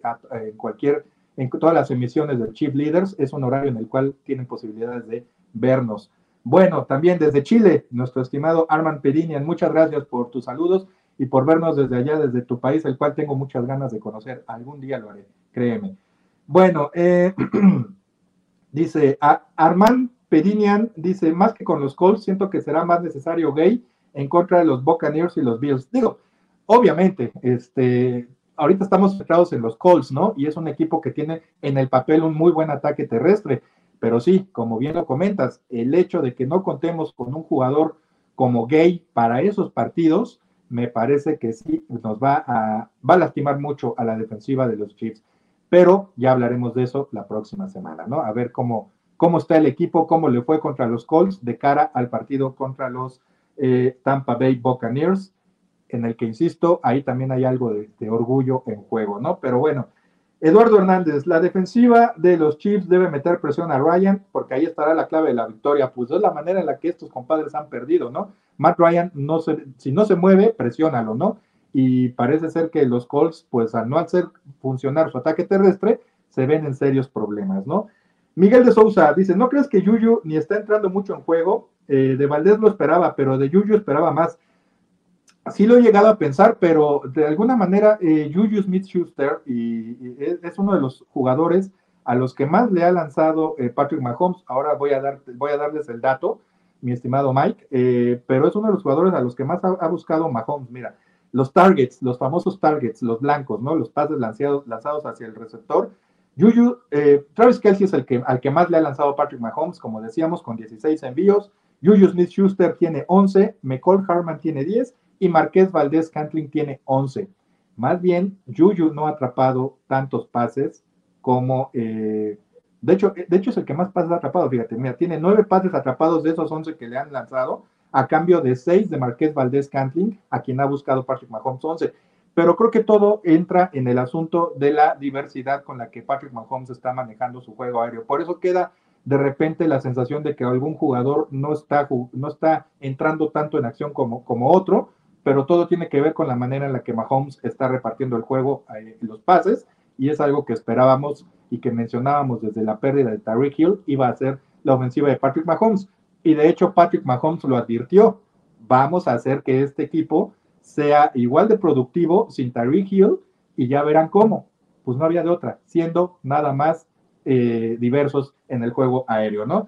cualquier en todas las emisiones de Chief Leaders. Es un horario en el cual tienen posibilidades de vernos. Bueno, también desde Chile, nuestro estimado Arman Pedinian, muchas gracias por tus saludos y por vernos desde allá, desde tu país, el cual tengo muchas ganas de conocer. Algún día lo haré, créeme. Bueno, eh, dice Arman Pedinian, dice, más que con los Colts, siento que será más necesario Gay en contra de los Buccaneers y los Bills. Digo, obviamente, este, ahorita estamos centrados en los Colts, ¿no? Y es un equipo que tiene en el papel un muy buen ataque terrestre. Pero sí, como bien lo comentas, el hecho de que no contemos con un jugador como Gay para esos partidos, me parece que sí nos va a, va a lastimar mucho a la defensiva de los Chiefs. Pero ya hablaremos de eso la próxima semana, ¿no? A ver cómo, cómo está el equipo, cómo le fue contra los Colts de cara al partido contra los eh, Tampa Bay Buccaneers en el que, insisto, ahí también hay algo de, orgullo en juego, ¿no? Pero bueno, Eduardo Hernández, la defensiva de los Chiefs debe meter presión a Ryan, porque ahí estará la clave de la victoria. Pues es la manera en la que estos compadres han perdido, ¿no? Matt Ryan, no se, si no se mueve, presiónalo, ¿no? Y parece ser que los Colts, pues al no hacer funcionar su ataque terrestre, se ven en serios problemas, ¿no? Miguel de Sousa dice, ¿no crees que Yuyu ni está entrando mucho en juego? Eh, de Valdés lo esperaba, pero de Yuyu esperaba más. Así lo he llegado a pensar, pero de alguna manera eh, Juju Smith-Schuster y, es uno de los jugadores a los que más le ha lanzado eh, Patrick Mahomes. Ahora voy a, voy a darles el dato, mi estimado Mike, eh, pero es uno de los jugadores a los que más ha, buscado Mahomes. Mira, los targets, los famosos targets, los blancos, ¿no? Los pases lanzados hacia el receptor. Juju, eh, Travis Kelsey es el que, al que más le ha lanzado Patrick Mahomes, como decíamos, con 16 envíos. Juju Smith-Schuster tiene 11, McCall Harman tiene 10 y Marqués Valdés Cantling tiene 11. Más bien, Juju no ha atrapado tantos pases como, eh, de, hecho, de hecho es el que más pases ha atrapado, fíjate, mira, tiene nueve pases atrapados de esos 11 que le han lanzado, a cambio de seis de Marqués Valdés Cantling, a quien ha buscado Patrick Mahomes 11. Pero creo que todo entra en el asunto de la diversidad con la que Patrick Mahomes está manejando su juego aéreo. Por eso queda de repente la sensación de que algún jugador no está, no está entrando tanto en acción como, como otro, pero todo tiene que ver con la manera en la que Mahomes está repartiendo el juego, eh, los pases, y es algo que esperábamos y que mencionábamos desde la pérdida de Tariq Hill, iba a ser la ofensiva de Patrick Mahomes. Y de hecho Patrick Mahomes lo advirtió, vamos a hacer que este equipo sea igual de productivo sin Tariq Hill y ya verán cómo. Pues no había de otra, siendo nada más eh, diversos en el juego aéreo, ¿no?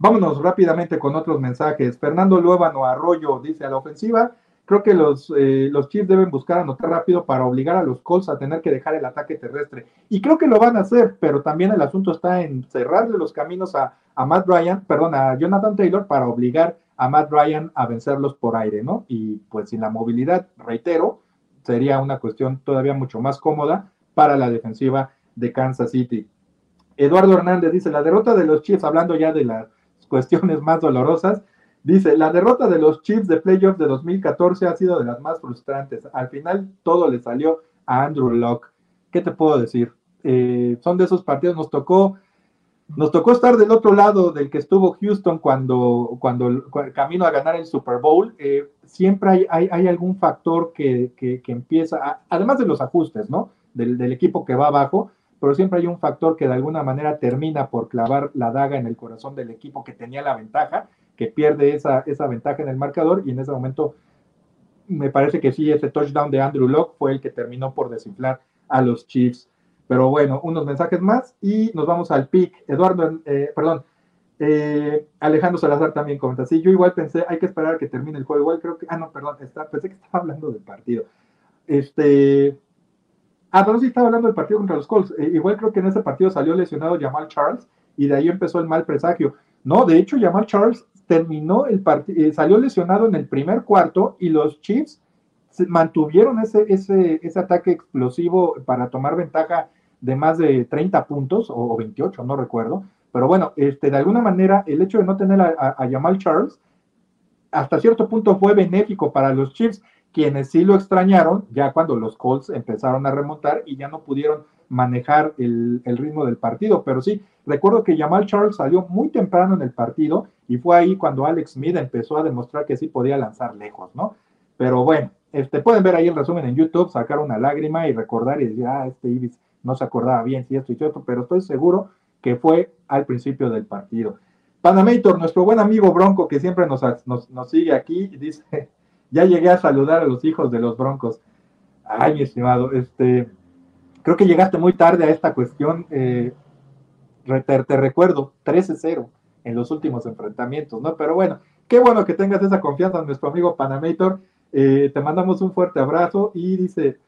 Vámonos rápidamente con otros mensajes. Fernando Luébano Arroyo dice a la ofensiva, creo que los, eh, los Chiefs deben buscar anotar rápido para obligar a los Colts a tener que dejar el ataque terrestre. Y creo que lo van a hacer, pero también el asunto está en cerrarle los caminos a, a Matt Ryan, perdón, a Jonathan Taylor para obligar a Matt Ryan a vencerlos por aire, ¿no? Y pues sin la movilidad, reitero, sería una cuestión todavía mucho más cómoda para la defensiva de Kansas City. Eduardo Hernández dice, la derrota de los Chiefs, hablando ya de las cuestiones más dolorosas, dice, la derrota de los Chiefs de playoffs de 2014 ha sido de las más frustrantes. Al final todo le salió a Andrew Locke. ¿Qué te puedo decir? Eh, son de esos partidos, nos tocó, nos tocó estar del otro lado del que estuvo Houston cuando, cuando, camino a ganar el Super Bowl. Eh, siempre hay, hay, algún factor que, que, empieza, además de los ajustes, ¿no? Del, del equipo que va abajo, pero siempre hay un factor que de alguna manera termina por clavar la daga en el corazón del equipo que tenía la ventaja, que pierde esa, esa ventaja en el marcador y en ese momento me parece que sí, ese touchdown de Andrew Locke fue el que terminó por desinflar a los Chiefs. Pero bueno, unos mensajes más y nos vamos al pick. Eduardo, eh, perdón, eh, Alejandro Salazar también comenta, sí, yo igual pensé, hay que esperar a que termine el juego, igual creo que, ah, no, perdón, pensé que estaba hablando del partido. Este, Ah, pero sí estaba hablando del partido contra los Colts. Eh, igual creo que en ese partido salió lesionado Jamal Charles y de ahí empezó el mal presagio. No, de hecho, Jamal Charles terminó el partido, eh, salió lesionado en el primer cuarto y los Chiefs mantuvieron ese, ese, ese ataque explosivo para tomar ventaja de más de 30 puntos o 28, no recuerdo. Pero bueno, este, de alguna manera el hecho de no tener a, a Jamal Charles hasta cierto punto fue benéfico para los Chiefs quienes sí lo extrañaron ya cuando los Colts empezaron a remontar y ya no pudieron manejar el, ritmo del partido. Pero sí, recuerdo que Jamal Charles salió muy temprano en el partido y fue ahí cuando Alex Smith empezó a demostrar que sí podía lanzar lejos, ¿no? Pero bueno, este, pueden ver ahí el resumen en YouTube, sacar una lágrima y recordar y decir, ah, este Ibis no se acordaba bien si esto y esto, pero estoy seguro que fue al principio del partido. Panamator, nuestro buen amigo Bronco que siempre nos, nos, nos sigue aquí, dice, ya llegué a saludar a los hijos de los Broncos. Ay, mi estimado, este, creo que llegaste muy tarde a esta cuestión. Eh, te, recuerdo, 13-0 en los últimos enfrentamientos, ¿no? Pero bueno, qué bueno que tengas esa confianza en nuestro amigo Panamator. Eh, te mandamos un fuerte abrazo y dice,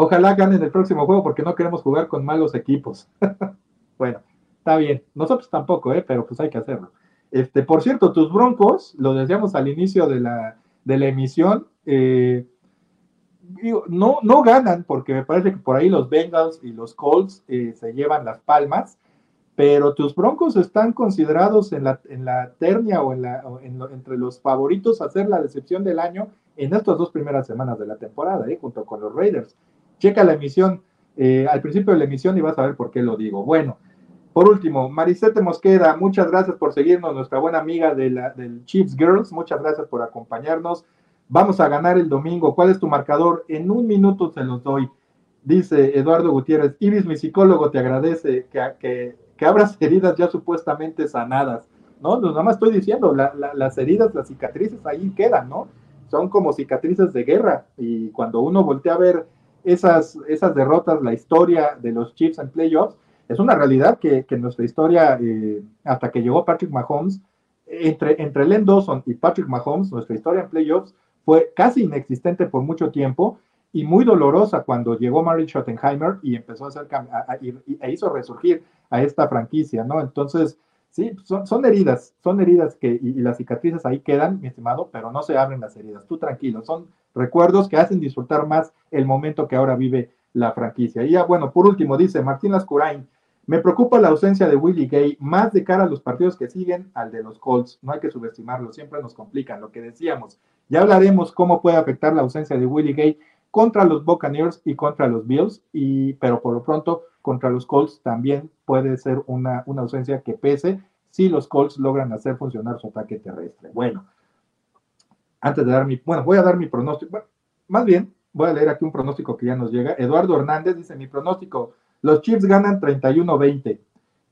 ojalá ganen el próximo juego porque no queremos jugar con malos equipos. bueno, está bien. Nosotros tampoco, ¿eh? Pero pues hay que hacerlo. Este, por cierto, tus broncos, lo decíamos al inicio de la, de la emisión, eh, no, no ganan, porque me parece que por ahí los Bengals y los Colts eh, se llevan las palmas, pero tus Broncos están considerados en la, en la ternia o, en la, entre los favoritos a ser la decepción del año en estas dos primeras semanas de la temporada, eh, junto con los Raiders. Checa la emisión al principio de la emisión y vas a ver por qué lo digo. Bueno, por último, Marisete Mosqueda, muchas gracias por seguirnos, nuestra buena amiga de la, del Chiefs Girls, muchas gracias por acompañarnos. Vamos a ganar el domingo. ¿Cuál es tu marcador? En un minuto se los doy. Dice Eduardo Gutiérrez, Ibis, mi psicólogo, te agradece que, que, abras heridas ya supuestamente sanadas. No, no nada más estoy diciendo, las heridas, las cicatrices ahí quedan, ¿no? Son como cicatrices de guerra. Y cuando uno voltea a ver esas, esas derrotas, la historia de los Chiefs en playoffs, es una realidad que, nuestra historia, eh, hasta que llegó Patrick Mahomes, entre, entre Len Dawson y Patrick Mahomes, nuestra historia en playoffs fue casi inexistente por mucho tiempo y muy dolorosa cuando llegó Mary Schottenheimer y empezó a hacer e hizo resurgir a esta franquicia, ¿no? Entonces, sí, son, son heridas, son heridas que, y, y, las cicatrices ahí quedan, mi estimado, pero no se abren las heridas, tú tranquilo, son recuerdos que hacen disfrutar más el momento que ahora vive la franquicia. Y ya, bueno, por último, dice Martín Lascurain, me preocupa la ausencia de Willie Gay más de cara a los partidos que siguen al de los Colts. No hay que subestimarlo, siempre nos complican lo que decíamos. Ya hablaremos cómo puede afectar la ausencia de Willie Gay contra los Buccaneers y contra los Bills, y, pero por lo pronto contra los Colts también puede ser una, una ausencia que pese si los Colts logran hacer funcionar su ataque terrestre. Bueno, antes de dar mi, bueno, voy a dar mi pronóstico. más bien, voy a leer aquí un pronóstico que ya nos llega. Eduardo Hernández dice, mi pronóstico, los Chiefs ganan 31-20.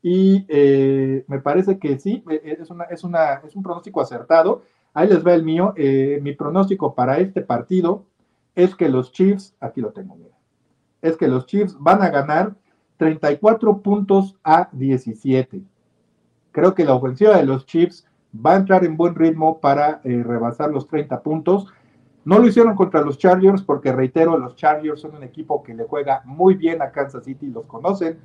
Y eh, me parece que sí, eh, es, una, es, una, es un pronóstico acertado. Ahí les va el mío. Eh, mi pronóstico para este partido es que los Chiefs, aquí lo tengo, mira, es que los Chiefs van a ganar 34 puntos a 17. Creo que la ofensiva de los Chiefs va a entrar en buen ritmo para rebasar los 30 puntos. No lo hicieron contra los Chargers porque, reitero, los Chargers son un equipo que le juega muy bien a Kansas City, los conocen,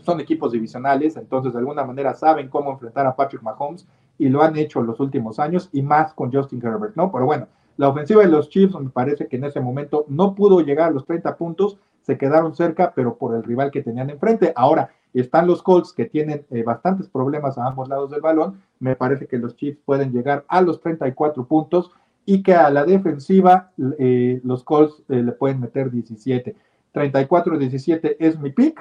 son equipos divisionales, entonces de alguna manera saben cómo enfrentar a Patrick Mahomes y lo han hecho en los últimos años y más con Justin Herbert, ¿no? Pero bueno, la ofensiva de los Chiefs me parece que en ese momento no pudo llegar a los 30 puntos, se quedaron cerca, pero por el rival que tenían enfrente. Ahora están los Colts que tienen eh, bastantes problemas a ambos lados del balón, me parece que los Chiefs pueden llegar a los 34 puntos y que a la defensiva eh, los Colts eh, le pueden meter 17. 34-17 es mi pick.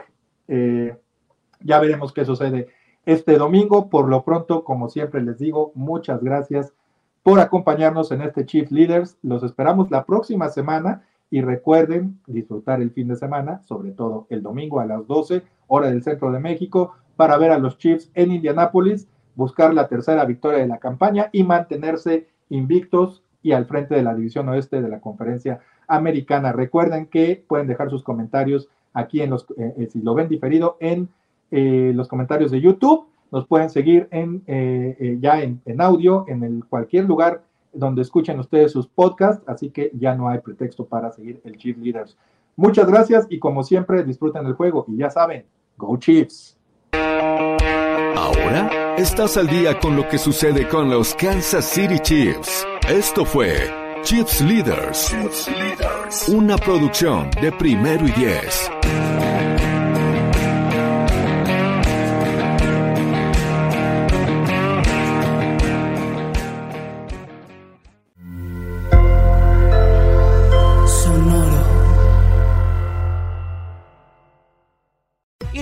Ya veremos qué sucede este domingo. Por lo pronto, como siempre les digo, muchas gracias por acompañarnos en este Chief Leaders. Los esperamos la próxima semana y recuerden disfrutar el fin de semana, sobre todo el domingo a las 12, hora del centro de México, para ver a los Chiefs en Indianápolis, buscar la tercera victoria de la campaña y mantenerse invictos y al frente de la división oeste de la conferencia americana. Recuerden que pueden dejar sus comentarios aquí en los, eh, eh, si lo ven diferido, en eh, los comentarios de YouTube. Nos pueden seguir en, ya en, audio, en el, cualquier lugar donde escuchen ustedes sus podcasts, así que ya no hay pretexto para seguir el Chief Leaders. Muchas gracias y como siempre disfruten el juego y ya saben, Go Chiefs. Ahora estás al día con lo que sucede con los Kansas City Chiefs. Esto fue Chiefs Leaders, una producción de primero y diez.